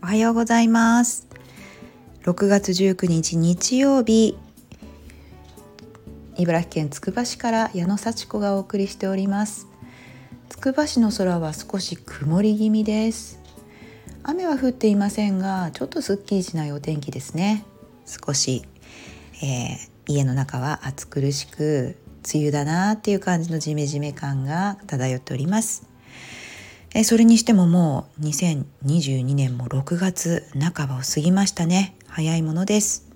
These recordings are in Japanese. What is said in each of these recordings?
おはようございます。6月19日日曜日茨城県つくば市から矢野幸子がお送りしております。つくば市の空は少し曇り気味です。雨は降っていませんがちょっとすっきりしないお天気ですね。少し、えー、家の中は暑苦しく梅雨だなっていう感じのジメジメ感が漂っております。えそれにしてももう2022年も6月半ばを過ぎましたね。早いものです。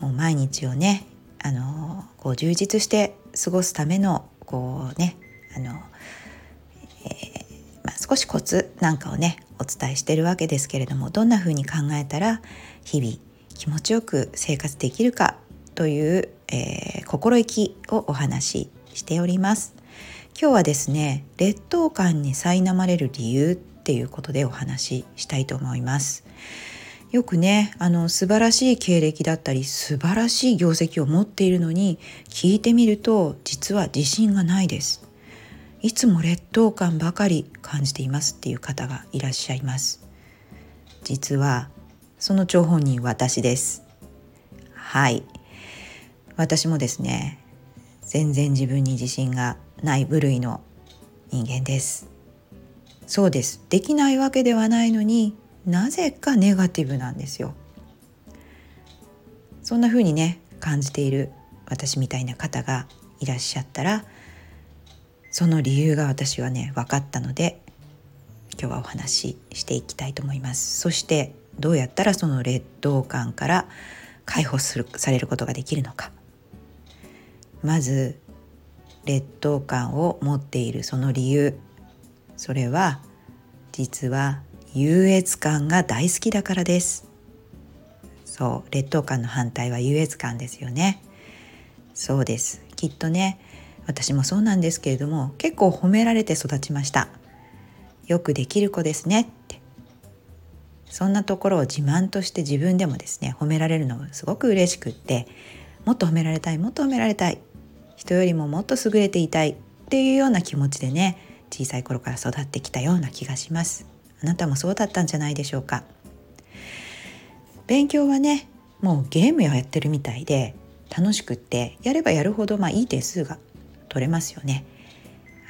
もう毎日をねあのこう充実して過ごすためのこうねあの、えー、まあ、少しコツなんかをねお伝えしてるわけですけれどもどんな風に考えたら日々気持ちよく生活できるかという、えー、心意気をお話ししております。今日はですね劣等感に苛まれる理由っていうことでお話ししたいと思います。よくねあの素晴らしい経歴だったり素晴らしい業績を持っているのに聞いてみると実は自信がないですいつも劣等感ばかり感じていますっていう方がいらっしゃいます実はその張本人私ですはい私もですね全然自分に自信がない部類の人間です。そうです。できないわけではないのになぜかネガティブなんですよ。そんな風にね感じている私みたいな方がいらっしゃったらその理由が私はね分かったので今日はお話ししていきたいと思います。そしてどうやったらその劣等感から解放するされることができるのか。まず劣等感を持っているその理由。それは実は優越感が大好きだからです。そう劣等感の反対は優越感ですよね。そうです。きっとね私もそうなんですけれども結構褒められて育ちました。よくできる子ですねって。そんなところを自慢として自分でもですね褒められるのもすごく嬉しくってもっと褒められたいもっと褒められたい人よりももっと優れていたいっていうような気持ちでね小さい頃から育ってきたような気がします。あなたもそうだったんじゃないでしょうか。勉強はねもうゲームやってるみたいで楽しくってやればやるほどまあいい点数が取れますよね。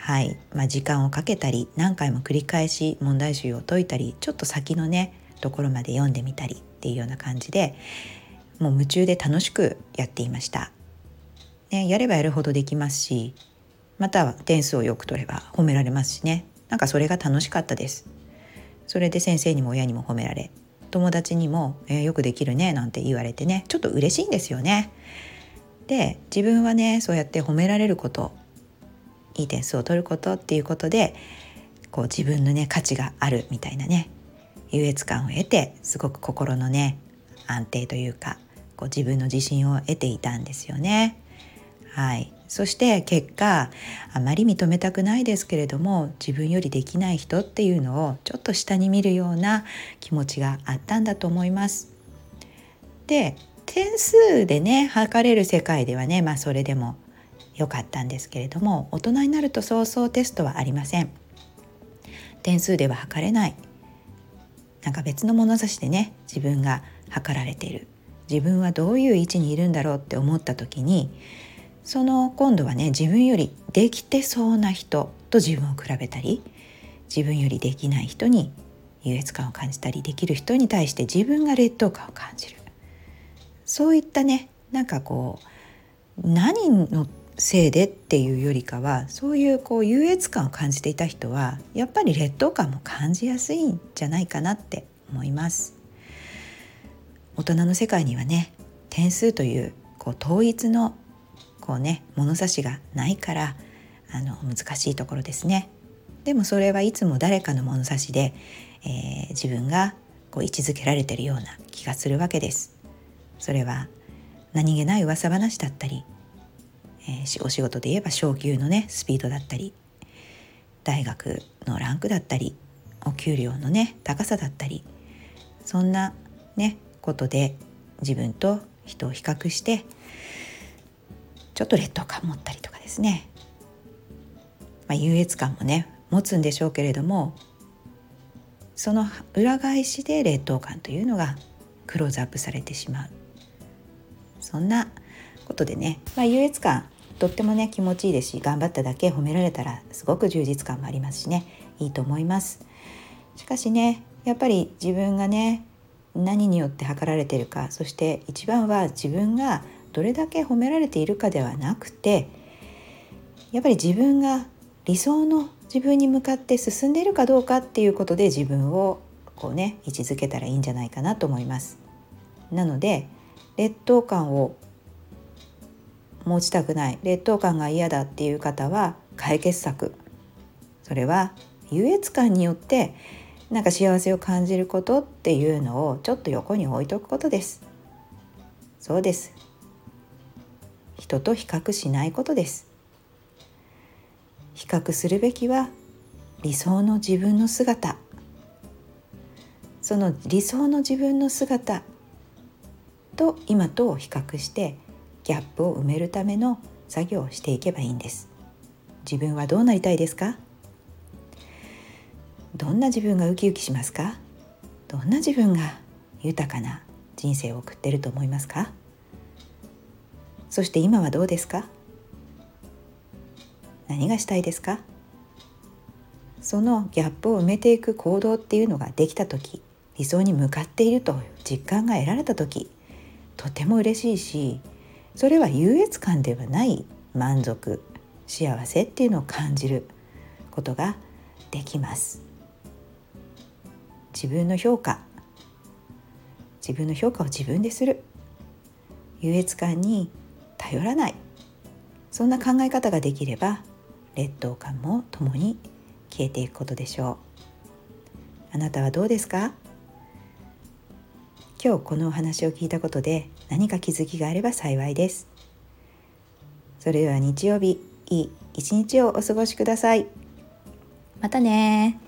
はい、まあ、時間をかけたり何回も繰り返し問題集を解いたりちょっと先のねところまで読んでみたりっていうような感じでもう夢中で楽しくやっていました。ね、やればやるほどできますしまたは点数をよく取れば褒められますしね。なんかそれが楽しかったです。それで先生にも親にも褒められ友達にも、えー、よくできるねなんて言われてねちょっと嬉しいんですよね。で自分はねそうやって褒められることいい点数を取ることっていうことでこう自分のね価値があるみたいなね優越感を得てすごく心のね安定というかこう自分の自信を得ていたんですよね。はい、そして結果あまり認めたくないですけれども自分よりできない人っていうのをちょっと下に見るような気持ちがあったんだと思います。で点数でね測れる世界ではねまあそれでも良かったんですけれども大人になるとそうそうテストはありません。点数では測れないなんか別の物差しでね自分が測られている自分はどういう位置にいるんだろうって思った時にその今度はね自分よりできてそうな人と自分を比べたり自分よりできない人に優越感を感じたりできる人に対して自分が劣等感を感じる。そういったねなんかこう何のせいでっていうよりかはそういうこう優越感を感じていた人はやっぱり劣等感も感じやすいんじゃないかなって思います。大人の世界にはね点数というこう統一のこうね物差しがないからあの難しいところですね。でもそれはいつも誰かの物差しで、えー、自分がこう位置づけられてるような気がするわけです。それは何気ない噂話だったり、えー、お仕事で言えば昇給のねスピードだったり大学のランクだったりお給料のね高さだったりそんなねことで自分と人を比較してちょっと劣等感持ったりとかですね。まあ、優越感もね持つんでしょうけれどもその裏返しで劣等感というのがクローズアップされてしまう。そんなことでね、まあ、優越感とってもね気持ちいいですし頑張っただけ褒められたらすごく充実感もありますしね。いいと思います。しかしねやっぱり自分がね何によって測られてるかそして一番は自分がどれだけ褒められているかではなくてやっぱり自分が理想の自分に向かって進んでいるかどうかっていうことで自分をこうね位置づけたらいいんじゃないかなと思います。なので劣等感を持ちたくない劣等感が嫌だっていう方は解決策。それは優越感によってなんか幸せを感じることっていうのをちょっと横に置いとくことです。そうです。人と比較しないことです。比較するべきは理想の自分の姿。その理想の自分の姿と今とを比較してギャップを埋めるための作業をしていけばいいんです。自分はどうなりたいですか？どんな自分がウキウキしますか？どんな自分が豊かな人生を送っていると思いますか？そして今はどうですか？何がしたいですか？そのギャップを埋めていく行動っていうのができた時理想に向かっているという実感が得られた時とても嬉しいしそれは優越感ではない満足幸せっていうのを感じることができます。自分の評価自分の評価を自分でする。優越感に頼らない。そんな考え方ができれば劣等感も共に消えていくことでしょう。あなたはどうですか？今日このお話を聞いたことで何か気づきがあれば幸いです。それでは日曜日いい一日をお過ごしください。またね